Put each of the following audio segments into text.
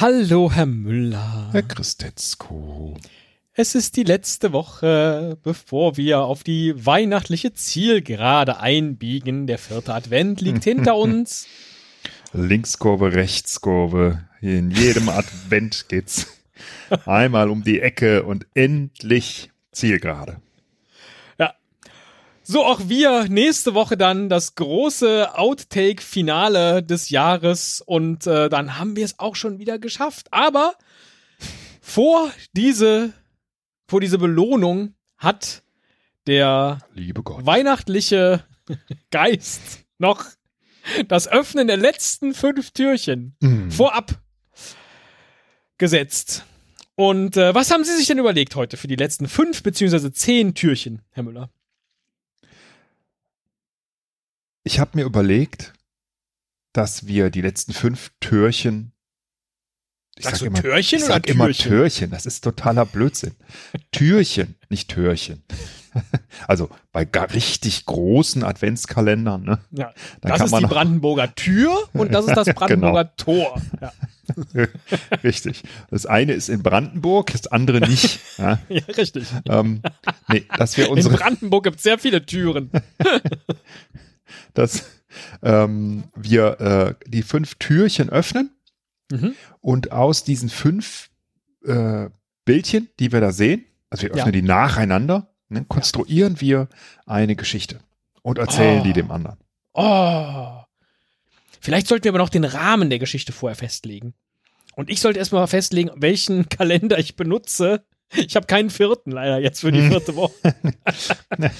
Hallo, Herr Müller. Herr Christetzko. Es ist die letzte Woche, bevor wir auf die weihnachtliche Zielgerade einbiegen. Der vierte Advent liegt hinter uns. Linkskurve, Rechtskurve. In jedem Advent geht's einmal um die Ecke und endlich Zielgerade. So auch wir nächste Woche dann das große Outtake-Finale des Jahres und äh, dann haben wir es auch schon wieder geschafft. Aber vor diese vor diese Belohnung hat der Liebe Gott. weihnachtliche Geist noch das Öffnen der letzten fünf Türchen Mm. vorab gesetzt. Und äh, was haben Sie sich denn überlegt heute für die letzten fünf beziehungsweise zehn Türchen, Herr Müller? Ich habe mir überlegt, dass wir die letzten fünf Türchen. Ich Sagst sag du immer, Türchen ich oder sag immer Türchen? Türchen. Das ist totaler Blödsinn. Türchen, nicht Türchen. Also bei gar richtig großen Adventskalendern, ne? Ja, Da das kann ist man die noch- Brandenburger Tür und das ist das Brandenburger Tor. Ja, Richtig. Das eine ist in Brandenburg, das andere nicht. Ja, ja richtig. ähm, nee, dass wir In unsere, Brandenburg gibt es sehr viele Türen. Dass ähm, wir äh, die fünf Türchen öffnen Mhm. und aus diesen fünf äh, Bildchen, die wir da sehen, also wir Ja. öffnen die nacheinander, ne, konstruieren wir eine Geschichte und erzählen Oh. die dem anderen. Oh. Vielleicht sollten wir aber noch den Rahmen der Geschichte vorher festlegen. Und ich sollte erstmal festlegen, welchen Kalender ich benutze. Ich habe keinen vierten leider jetzt für die Hm. vierte Woche.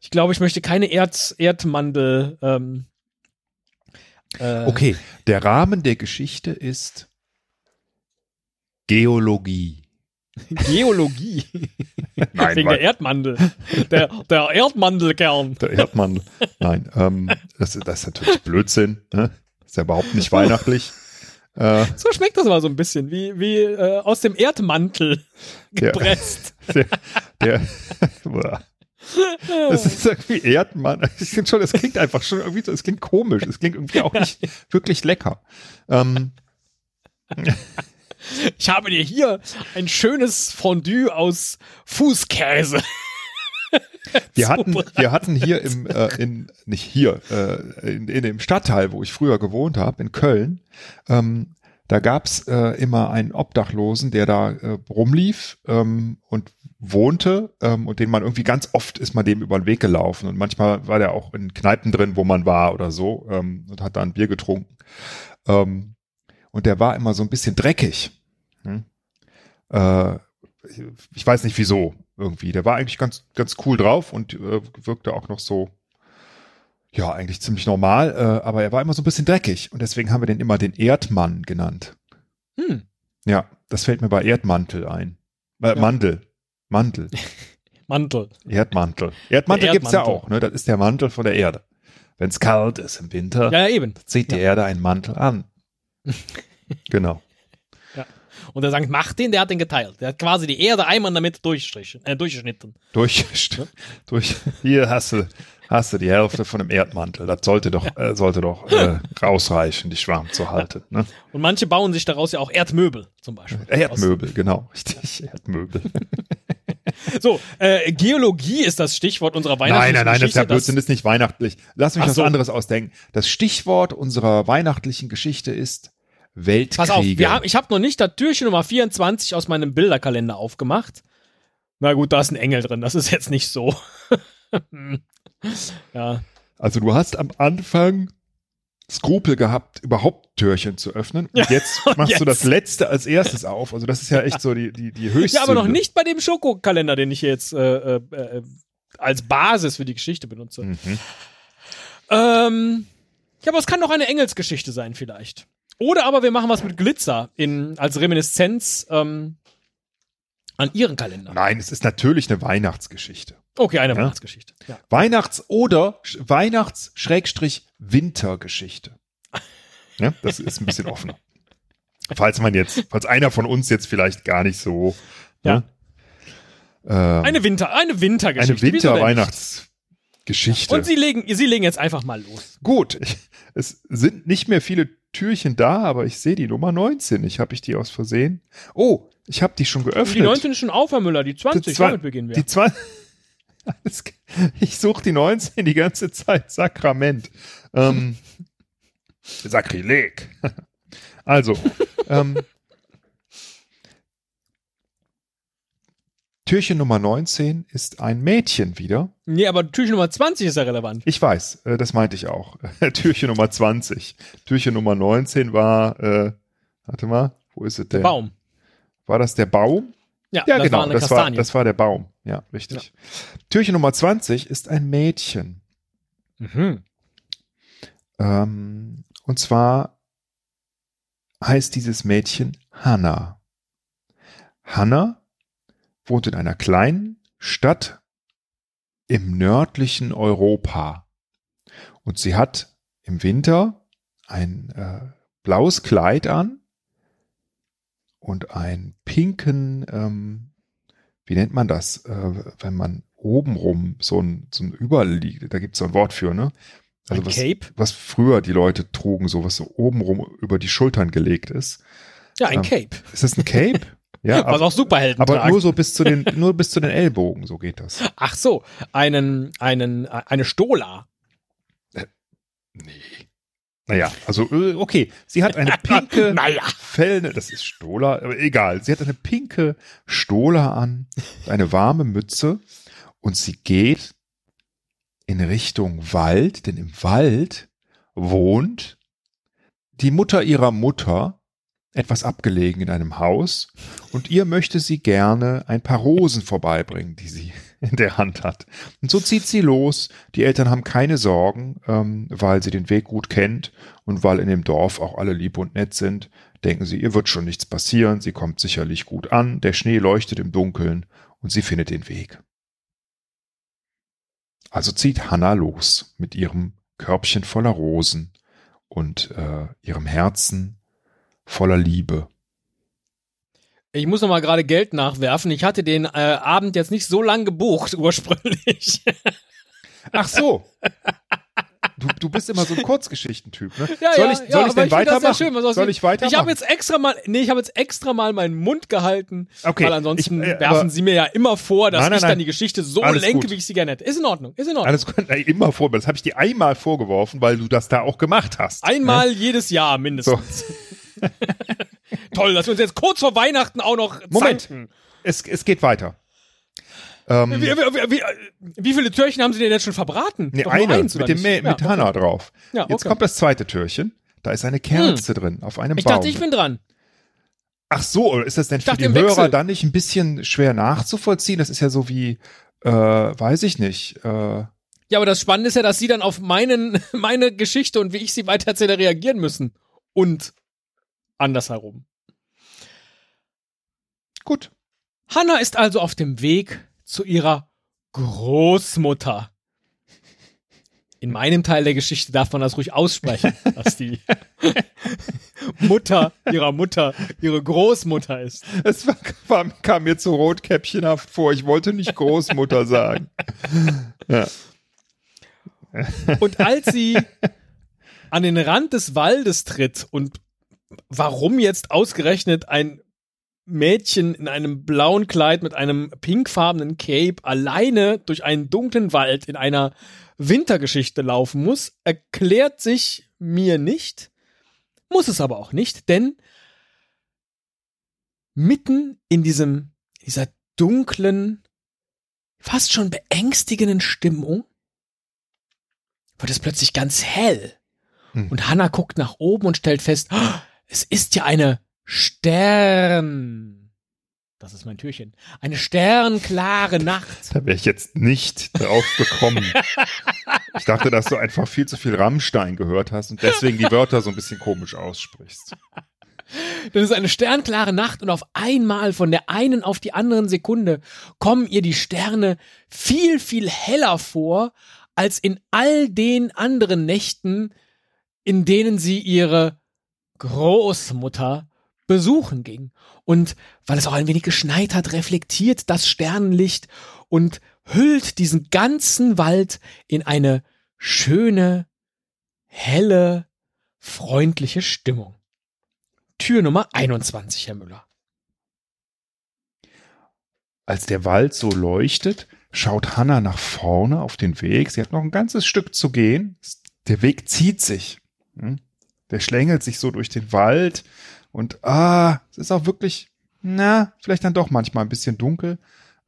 ich glaube, ich möchte keine Erd Erdmandel. Ähm, äh, Okay, der Rahmen der Geschichte ist Geologie. Geologie. Nein, Wegen der Erdmandel. Der, der Erdmandelkern. Der Erdmann. Nein, ähm, das, das ist natürlich Blödsinn. Ne? Ist ja überhaupt nicht weihnachtlich. Äh, So schmeckt das aber so ein bisschen, wie, wie äh, aus dem Erdmantel gepresst. der, der, Uah. das ist irgendwie Erdmann. Ich finde schon, es klingt einfach schon irgendwie so, es klingt komisch. Es klingt irgendwie auch nicht wirklich lecker. Ähm, Ich habe dir hier ein schönes Fondue aus Fußkäse. wir hatten, wir hatten hier im, äh, in, nicht hier, äh, in, in dem Stadtteil, wo ich früher gewohnt habe, in Köln, ähm, da gab's äh, immer einen Obdachlosen, der da äh, rumlief ähm, und wohnte ähm, und den man irgendwie ganz oft ist man dem über den Weg gelaufen und manchmal war der auch in Kneipen drin, wo man war oder so ähm, und hat da ein Bier getrunken. Ähm, und der war immer so ein bisschen dreckig. Hm? Äh, ich weiß nicht wieso irgendwie. Der war eigentlich ganz, ganz cool drauf und äh, wirkte auch noch so, ja, eigentlich ziemlich normal, äh, aber er war immer so ein bisschen dreckig und deswegen haben wir den immer den Erdmann genannt. Hm. Ja, das fällt mir bei Erdmantel ein. Äh, Ja. Mandel. Mantel. Mantel. Erdmantel. Erdmantel Der gibt's ja auch, ne? Das ist der Mantel von der Erde. Wenn es kalt ist im Winter, Ja, ja, eben. zieht die Ja. Erde einen Mantel an. genau. Und der Sankt Martin, der hat den geteilt. Der hat quasi die Erde einmal damit durchstrichen, äh, durchgeschnitten. Durch, durch, hier hast du, hast du die Hälfte von dem Erdmantel. Das sollte doch, äh, sollte doch äh, rausreichen, dich warm zu halten. Ne? Und manche bauen sich daraus ja auch Erdmöbel zum Beispiel. Erdmöbel, genau, richtig, Erdmöbel. So, äh, Geologie ist das Stichwort unserer Nein, weihnachtlichen nein, nein, das ist ja Geschichte. Blödsinn, das ist nicht weihnachtlich. Lass mich Ach was so. anderes ausdenken. Das Stichwort unserer weihnachtlichen Geschichte ist Weltkriege. Pass auf, haben, ich habe noch nicht das Türchen Nummer 24 aus meinem Bilderkalender aufgemacht. Na gut, da ist ein Engel drin, das ist jetzt nicht so. ja, Also du hast am Anfang Skrupel gehabt, überhaupt Türchen zu öffnen. Und jetzt machst du jetzt? das letzte als erstes auf. Also das ist ja echt so die, die, die höchste. ja aber noch nicht bei dem Schokokalender, den ich jetzt äh, äh, äh, als Basis für die Geschichte benutze. Mhm. Ähm, ja, aber es kann doch eine Engelsgeschichte sein vielleicht. Oder aber wir machen was mit Glitzer in, als Reminiszenz ähm, an ihren Kalender. Nein, es ist natürlich eine Weihnachtsgeschichte. Okay, eine Ja. Weihnachtsgeschichte. Ja. Weihnachts- oder Sch- Weihnachts-Wintergeschichte. Ja, das ist ein bisschen offener. Falls man jetzt, falls einer von uns jetzt vielleicht gar nicht so. Ja. Ne, Eine Winter, eine eine Wintergeschichte. Nicht? Winter-Weihnachtsgeschichte. Und sie legen, sie legen jetzt einfach mal los. Gut, es sind nicht mehr viele Türchen da, aber ich sehe die Nummer 19 nicht. Habe ich die aus Versehen? Oh, ich habe die schon geöffnet. Die 19 ist schon auf, Herr Müller, die 20, Die damit beginnen wir. Die 20. Alles g- Ich suche die 19 die ganze Zeit. Sakrament. Ähm, Sakrileg. Also, ähm, Türchen Nummer 19 ist ein Mädchen wieder. nee, aber Türchen Nummer 20 ist ja relevant. Ich weiß, äh, das meinte ich auch. Türchen Nummer 20. Türchen Nummer 19 war, äh, warte mal, wo ist es denn? Baum. War das der Baum? Ja, Ja, das genau, war das war, das war der Baum. Ja, richtig. Türchen Nummer 20 ist ein Mädchen. mhm. Ähm, und zwar heißt dieses Mädchen Hannah. Hannah wohnt in einer kleinen Stadt im nördlichen Europa. Und sie hat im Winter ein äh, blaues Kleid an und einen pinken, ähm, wie nennt man das, äh, wenn man obenrum so ein, so ein Überliegt, da gibt es so ein Wort für, ne? ein was, Cape. was früher die Leute trugen, so was so obenrum über die Schultern gelegt ist. Ja, ein ähm, Cape. Ist das ein Cape? ja, Was aber, auch Superhelden aber tragen. nur so bis zu den, nur bis zu den Ellbogen, so geht das. Ach so, einen, einen, äh, eine Stola. Nee. Naja, also, äh, okay. Sie hat eine pinke Naja. Fellne, das ist Stola, aber egal. Sie hat eine pinke Stola an, eine warme Mütze und sie geht in Richtung Wald, denn im Wald wohnt die Mutter ihrer Mutter, etwas abgelegen in einem Haus, und ihr möchte sie gerne ein paar Rosen vorbeibringen, die sie in der Hand hat. Und so zieht sie los. Die Eltern haben keine Sorgen, ähm, weil sie den Weg gut kennt und weil in dem Dorf auch alle lieb und nett sind. Denken sie, ihr wird schon nichts passieren, sie kommt sicherlich gut an, der Schnee leuchtet im Dunkeln und sie findet den Weg. Also zieht Hannah los mit ihrem Körbchen voller Rosen und äh, ihrem Herzen voller Liebe. Ich muss noch mal gerade Geld nachwerfen. Ich hatte den äh, Abend jetzt nicht so lang gebucht ursprünglich. Ach so. Du, du bist immer so ein Kurzgeschichtentyp, ne? Ja, soll ja, ich, soll ja, ich denn ich weitermachen? schön, soll dem- ich weitermachen? Ich habe jetzt extra mal, nee, ich habe jetzt extra mal meinen Mund gehalten, Okay, weil ansonsten ich- äh, werfen Sie mir ja immer vor, dass Nein, nein, ich dann nein. die Geschichte so lenke, gut. wie ich sie gerne hätte. Ist in Ordnung, ist in Ordnung. Alles gut, immer vor, das habe ich dir einmal vorgeworfen, weil du das da auch gemacht hast. Einmal jedes Jahr mindestens. Toll, dass wir uns jetzt kurz vor Weihnachten auch noch Moment. zanken. Es, es geht weiter. Ähm, Wie, wie, wie, wie, viele Türchen haben Sie denn jetzt schon verbraten? nee, eine eins, mit, dem? Mä- Ja, mit okay. Hannah drauf. Ja, Jetzt okay. kommt das zweite Türchen. Da ist eine Kerze drin auf einem Ich Baum. dachte, ich bin dran. Ach so, ist das denn für dachte, die Hörer Wechsel. dann nicht ein bisschen schwer nachzuvollziehen? Das ist ja so wie, äh, weiß ich nicht. Äh, Ja, aber das Spannende ist ja, dass Sie dann auf meinen, meine Geschichte und wie ich sie weitererzähle reagieren müssen. Und andersherum. gut. Hannah ist also auf dem Weg zu ihrer Großmutter. In meinem Teil der Geschichte darf man das ruhig aussprechen, dass die Mutter ihrer Mutter ihre Großmutter ist. Es war, war, kam mir zu rotkäppchenhaft vor. Ich wollte nicht Großmutter sagen. Ja. Und als sie an den Rand des Waldes tritt und warum jetzt ausgerechnet ein Mädchen in einem blauen Kleid mit einem pinkfarbenen Cape alleine durch einen dunklen Wald in einer Wintergeschichte laufen muss, erklärt sich mir nicht, muss es aber auch nicht, denn mitten in diesem, dieser dunklen, fast schon beängstigenden Stimmung wird es plötzlich ganz hell. Hm. Und Hannah guckt nach oben und stellt fest, "Oh, es ist ja eine Stern. Das ist mein Türchen. Eine sternklare Nacht. Da wäre ich jetzt nicht drauf gekommen. Ich dachte, dass du einfach viel zu viel Rammstein gehört hast und deswegen die Wörter so ein bisschen komisch aussprichst. Das ist eine sternklare Nacht und auf einmal von der einen auf die anderen Sekunde kommen ihr die Sterne viel, viel heller vor als in all den anderen Nächten, in denen sie ihre Großmutter besuchen ging. Und weil es auch ein wenig geschneit hat, reflektiert das Sternenlicht und hüllt diesen ganzen Wald in eine schöne, helle, freundliche Stimmung. Tür Nummer 21, Herr Müller. Als der Wald so leuchtet, schaut Hannah nach vorne auf den Weg. Sie hat noch ein ganzes Stück zu gehen. Der Weg zieht sich. Hm? Der schlängelt sich so durch den Wald und ah, es ist auch wirklich, na, vielleicht dann doch manchmal ein bisschen dunkel.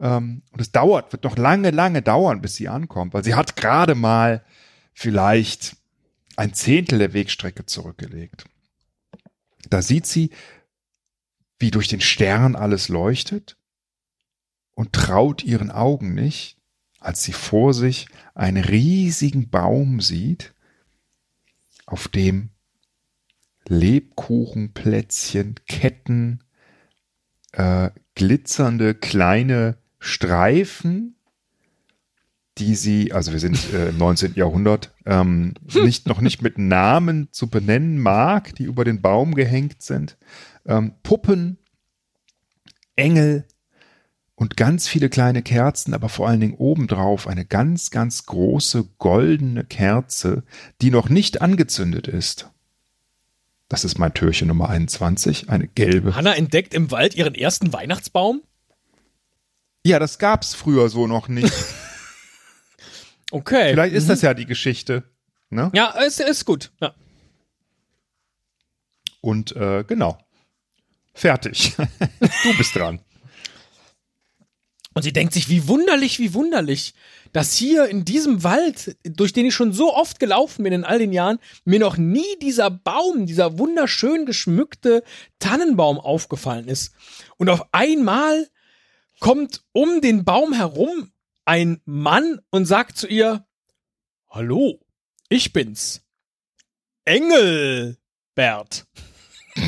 Ähm, und es dauert, wird noch lange, lange dauern, bis sie ankommt, weil sie hat gerade mal vielleicht ein Zehntel der Wegstrecke zurückgelegt. Da sieht sie, wie durch den Stern alles leuchtet und traut ihren Augen nicht, als sie vor sich einen riesigen Baum sieht, auf dem Lebkuchenplätzchen, Ketten, äh, glitzernde kleine Streifen, die sie, also wir sind äh, im 19. Jahrhundert, ähm, nicht, noch nicht mit Namen zu benennen mag, die über den Baum gehängt sind. Ähm, Puppen, Engel und ganz viele kleine Kerzen, aber vor allen Dingen obendrauf eine ganz, ganz große goldene Kerze, die noch nicht angezündet ist. Das ist mein Türchen Nummer 21, eine gelbe. Hanna entdeckt im Wald ihren ersten Weihnachtsbaum? Ja, das gab's früher so noch nicht. okay. Vielleicht ist mhm. das ja die Geschichte. Ne? Ja, ist, ist gut. Ja. Und äh, genau. Fertig. du bist dran. Und sie denkt sich, wie wunderlich, wie wunderlich, dass hier in diesem Wald, durch den ich schon so oft gelaufen bin in all den Jahren, mir noch nie dieser Baum, dieser wunderschön geschmückte Tannenbaum aufgefallen ist. Und auf einmal kommt um den Baum herum ein Mann und sagt zu ihr, Hallo, ich bin's. Engelbert.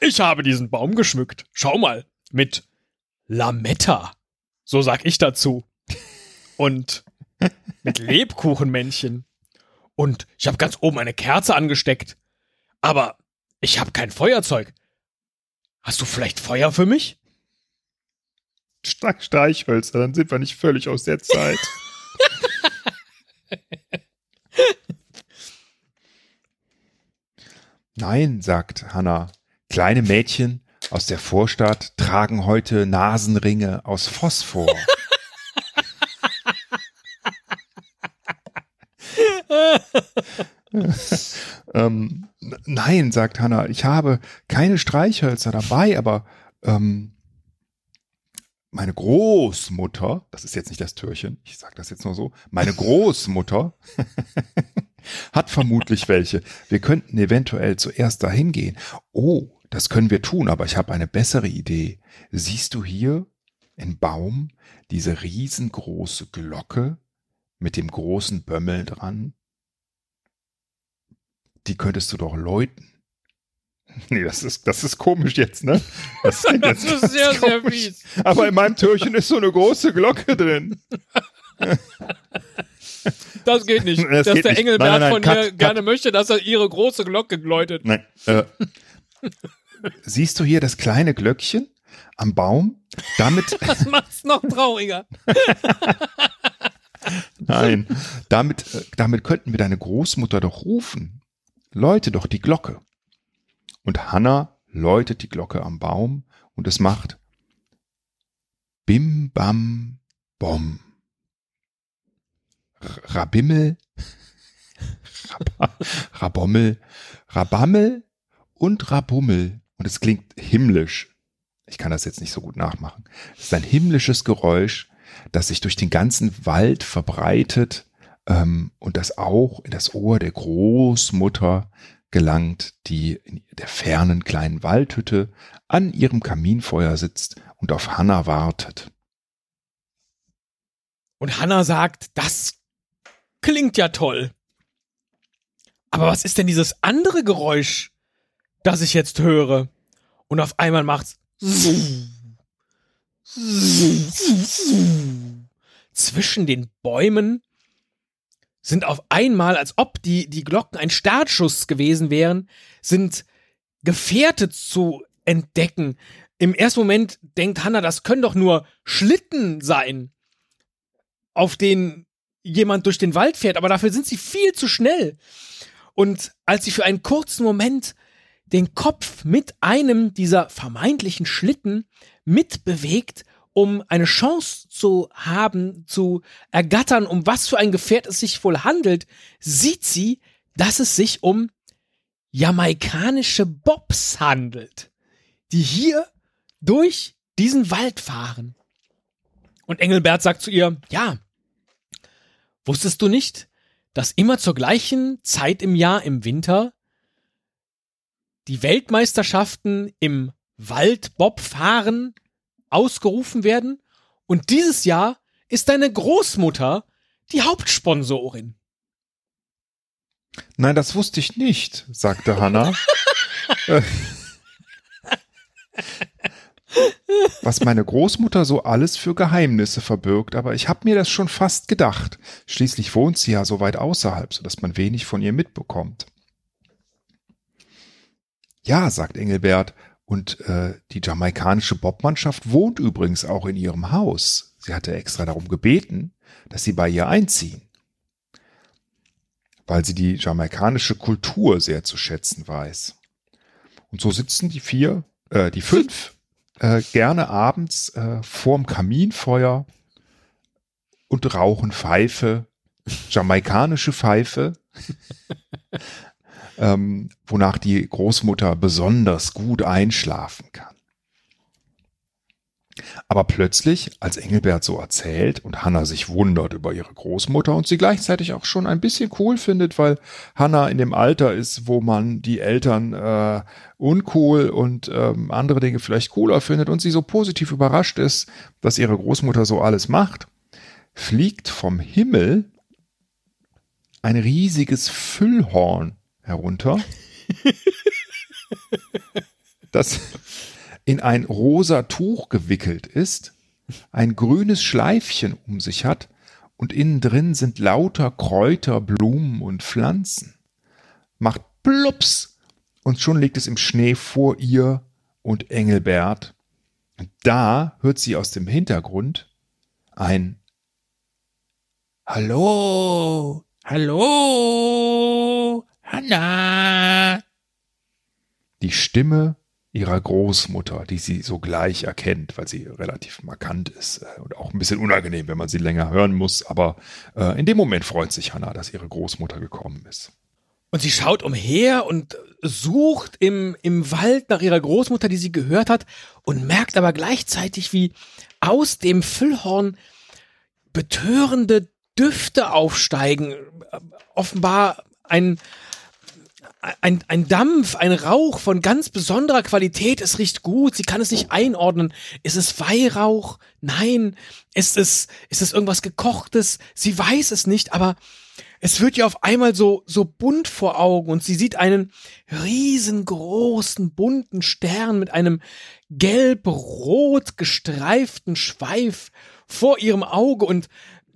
ich habe diesen Baum geschmückt. Schau mal mit Lametta. So sag ich dazu. Und mit Lebkuchenmännchen. Und ich habe ganz oben eine Kerze angesteckt. Aber ich habe kein Feuerzeug. Hast du vielleicht Feuer für mich? Streichhölzer, dann sind wir nicht völlig aus der Zeit. Nein, sagt Hannah. Kleine Mädchen aus der Vorstadt tragen heute Nasenringe aus Phosphor. ähm, nein, sagt Hannah, ich habe keine Streichhölzer dabei, aber ähm, meine Großmutter, das ist jetzt nicht das Türchen, ich sage das jetzt nur so, meine Großmutter hat vermutlich welche. Wir könnten eventuell zuerst dahin gehen. Oh, das können wir tun, aber ich habe eine bessere Idee. Siehst du hier im Baum diese riesengroße Glocke mit dem großen Bömmel dran? Die könntest du doch läuten. Nee, das ist, das ist komisch jetzt, ne? Das, das ist sehr, komisch. sehr fies. Aber in meinem Türchen ist so eine große Glocke drin. Das geht nicht. Das dass der Engelbert nein, nein, nein, von cut, ihr cut. gerne möchte, dass er ihre große Glocke läutet. Nein. Äh, siehst du hier das kleine Glöckchen am Baum? Damit. Das macht's noch trauriger. Nein, damit, äh, damit könnten wir deine Großmutter doch rufen. Läute doch die Glocke. Und Hanna läutet die Glocke am Baum und es macht Bim Bam Bom. Rabimmel, Rabommel, Rabammel und Rabummel und es klingt himmlisch. Ich kann das jetzt nicht so gut nachmachen. Es ist ein himmlisches Geräusch, das sich durch den ganzen Wald verbreitet ähm, und das auch in das Ohr der Großmutter gelangt, die in der fernen kleinen Waldhütte an ihrem Kaminfeuer sitzt und auf Hanna wartet. Und Hanna sagt, das klingt ja toll. Aber was ist denn dieses andere Geräusch? Das ich jetzt höre. Und auf einmal macht's zwischen den Bäumen sind auf einmal, als ob die, die Glocken ein Startschuss gewesen wären, sind Gefährte zu entdecken. Im ersten Moment denkt Hannah, das können doch nur Schlitten sein, auf denen jemand durch den Wald fährt, aber dafür sind sie viel zu schnell. Und als sie für einen kurzen Moment den Kopf mit einem dieser vermeintlichen Schlitten mitbewegt, um eine Chance zu haben, zu ergattern, um was für ein Gefährt es sich wohl handelt, sieht sie, dass es sich um jamaikanische Bobs handelt, die hier durch diesen Wald fahren. Und Engelbert sagt zu ihr, ja, wusstest du nicht, dass immer zur gleichen Zeit im Jahr im Winter die Weltmeisterschaften im Waldbobfahren ausgerufen werden und dieses Jahr ist deine Großmutter die Hauptsponsorin. Nein, das wusste ich nicht, sagte Hannah. Was meine Großmutter so alles für Geheimnisse verbirgt, aber ich habe mir das schon fast gedacht. Schließlich wohnt sie ja so weit außerhalb, sodass man wenig von ihr mitbekommt. Ja, sagt Engelbert, und äh, die jamaikanische Bobmannschaft wohnt übrigens auch in ihrem Haus. Sie hatte extra darum gebeten, dass sie bei ihr einziehen weil sie die jamaikanische Kultur sehr zu schätzen weiß. Und so sitzen die vier, äh, die fünf äh, gerne abends äh, vorm Kaminfeuer und rauchen Pfeife, jamaikanische Pfeife, ähm, wonach die Großmutter besonders gut einschlafen kann. Aber plötzlich, als Engelbert so erzählt und Hannah sich wundert über ihre Großmutter und sie gleichzeitig auch schon ein bisschen cool findet, weil Hannah in dem Alter ist, wo man die Eltern äh, uncool und ähm, andere Dinge vielleicht cooler findet und sie so positiv überrascht ist, dass ihre Großmutter so alles macht, fliegt vom Himmel ein riesiges Füllhorn herunter. das in ein rosa Tuch gewickelt ist, ein grünes Schleifchen um sich hat und innen drin sind lauter Kräuter, Blumen und Pflanzen. Macht plups und schon liegt es im Schnee vor ihr und Engelbert. Da hört sie aus dem Hintergrund ein Hallo, hallo, Hanna. Die Stimme ihrer Großmutter, die sie sogleich erkennt, weil sie relativ markant ist äh, und auch ein bisschen unangenehm, wenn man sie länger hören muss. Aber äh, in dem Moment freut sich Hannah, dass ihre Großmutter gekommen ist. Und sie schaut umher und sucht im, im Wald nach ihrer Großmutter, die sie gehört hat, und merkt aber gleichzeitig, wie aus dem Füllhorn betörende Düfte aufsteigen. Offenbar ein, ein, ein Dampf, ein Rauch von ganz besonderer Qualität. Es riecht gut. Sie kann es nicht einordnen. Ist es Weihrauch? Nein. Ist es, ist es irgendwas gekochtes? Sie weiß es nicht, aber es wird ihr auf einmal so, so bunt vor Augen und sie sieht einen riesengroßen bunten Stern mit einem gelb-rot gestreiften Schweif vor ihrem Auge und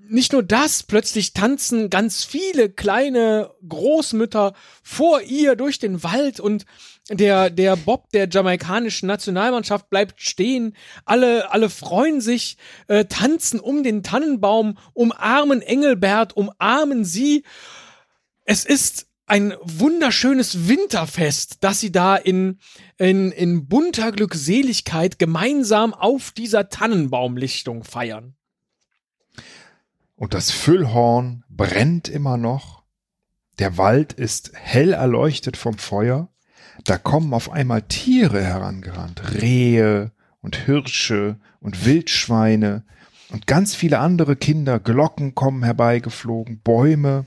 nicht nur das, plötzlich tanzen ganz viele kleine Großmütter vor ihr durch den Wald und der, der Bob der jamaikanischen Nationalmannschaft bleibt stehen. Alle, alle freuen sich, äh, tanzen um den Tannenbaum, umarmen Engelbert, umarmen sie. Es ist ein wunderschönes Winterfest, das sie da in, in, in bunter Glückseligkeit gemeinsam auf dieser Tannenbaumlichtung feiern. Und das Füllhorn brennt immer noch. Der Wald ist hell erleuchtet vom Feuer. Da kommen auf einmal Tiere herangerannt. Rehe und Hirsche und Wildschweine und ganz viele andere Kinder. Glocken kommen herbeigeflogen, Bäume.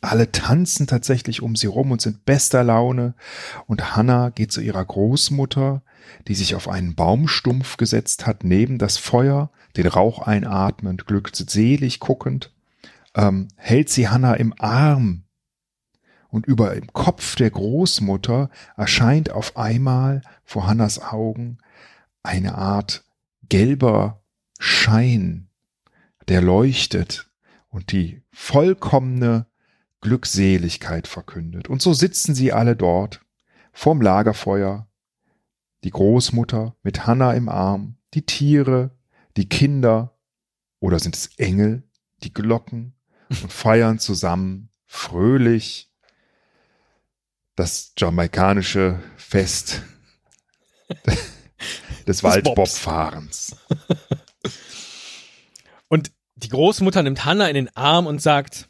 Alle tanzen tatsächlich um sie rum und sind bester Laune. Und Hannah geht zu ihrer Großmutter, die sich auf einen Baumstumpf gesetzt hat, neben das Feuer den Rauch einatmend, glückselig guckend, ähm, hält sie Hannah im Arm. Und über dem Kopf der Großmutter erscheint auf einmal vor Hannas Augen eine Art gelber Schein, der leuchtet und die vollkommene Glückseligkeit verkündet. Und so sitzen sie alle dort vorm Lagerfeuer, die Großmutter mit Hanna im Arm, die Tiere, die Kinder oder sind es Engel, die Glocken und feiern zusammen fröhlich das jamaikanische Fest des Waldbobfahrens. Und die Großmutter nimmt Hannah in den Arm und sagt,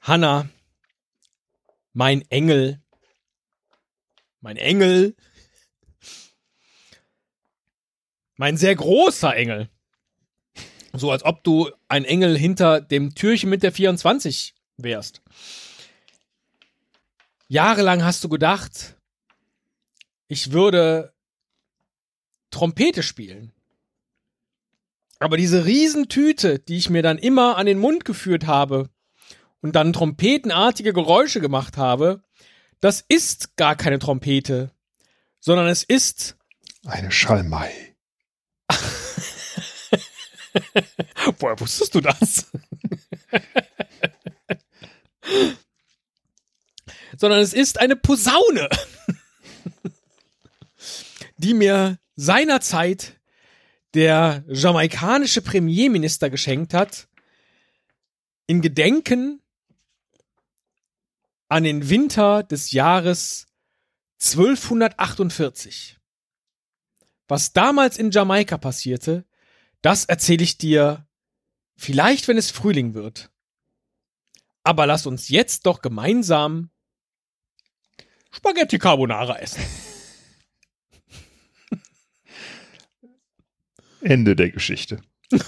Hannah, mein Engel, mein Engel, mein sehr großer Engel. So als ob du ein Engel hinter dem Türchen mit der 24 wärst. Jahrelang hast du gedacht, ich würde Trompete spielen. Aber diese Riesentüte, die ich mir dann immer an den Mund geführt habe und dann trompetenartige Geräusche gemacht habe, das ist gar keine Trompete, sondern es ist eine Schalmei. Woher wusstest du das? sondern es ist eine Posaune, die mir seinerzeit der jamaikanische Premierminister geschenkt hat, in Gedenken an den Winter des Jahres 1248. Was damals in Jamaika passierte, das erzähle ich dir vielleicht, wenn es Frühling wird. Aber lass uns jetzt doch gemeinsam Spaghetti Carbonara essen. Ende der Geschichte.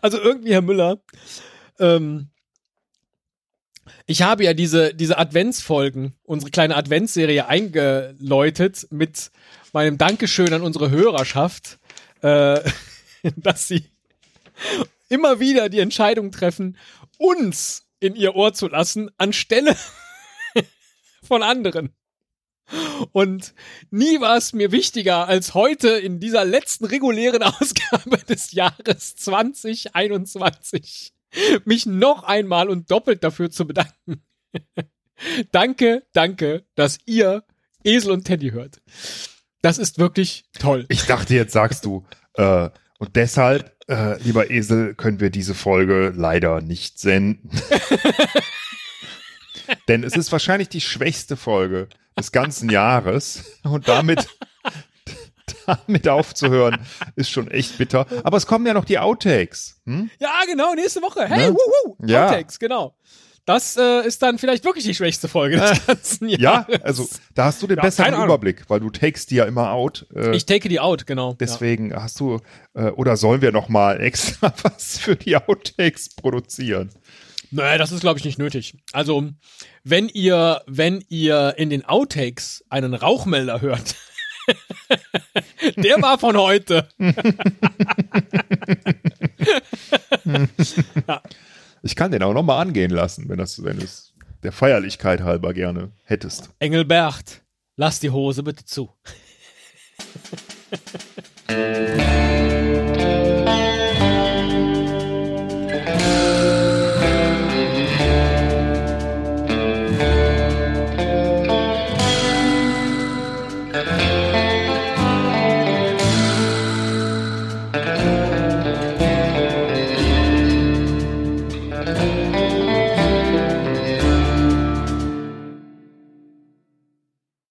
also irgendwie, Herr Müller, ähm, ich habe ja diese, diese Adventsfolgen, unsere kleine Adventsserie eingeläutet mit meinem Dankeschön an unsere Hörerschaft, äh, dass sie immer wieder die Entscheidung treffen, uns in ihr Ohr zu lassen, anstelle von anderen. Und nie war es mir wichtiger, als heute in dieser letzten regulären Ausgabe des Jahres 2021 mich noch einmal und doppelt dafür zu bedanken. danke, danke, dass ihr Esel und Teddy hört. Das ist wirklich toll. Ich dachte, jetzt sagst du, äh, und deshalb, äh, lieber Esel, können wir diese Folge leider nicht senden. Denn es ist wahrscheinlich die schwächste Folge des ganzen Jahres und damit damit aufzuhören, ist schon echt bitter. Aber es kommen ja noch die Outtakes. Hm? Ja, genau, nächste Woche. Hey, ne? wuhu, ja. Outtakes, genau. Das äh, ist dann vielleicht wirklich die schwächste Folge des äh, ganzen Jahres. Ja, also da hast du den ja, besseren Überblick, weil du takest die ja immer out. Äh, ich take die out, genau. Deswegen ja. hast du, äh, oder sollen wir noch mal extra was für die Outtakes produzieren? Naja, das ist, glaube ich, nicht nötig. Also, wenn ihr, wenn ihr in den Outtakes einen Rauchmelder hört, der war von heute. Ich kann den auch noch mal angehen lassen, wenn das, wenn es der Feierlichkeit halber gerne hättest. Engelbert, lass die Hose bitte zu.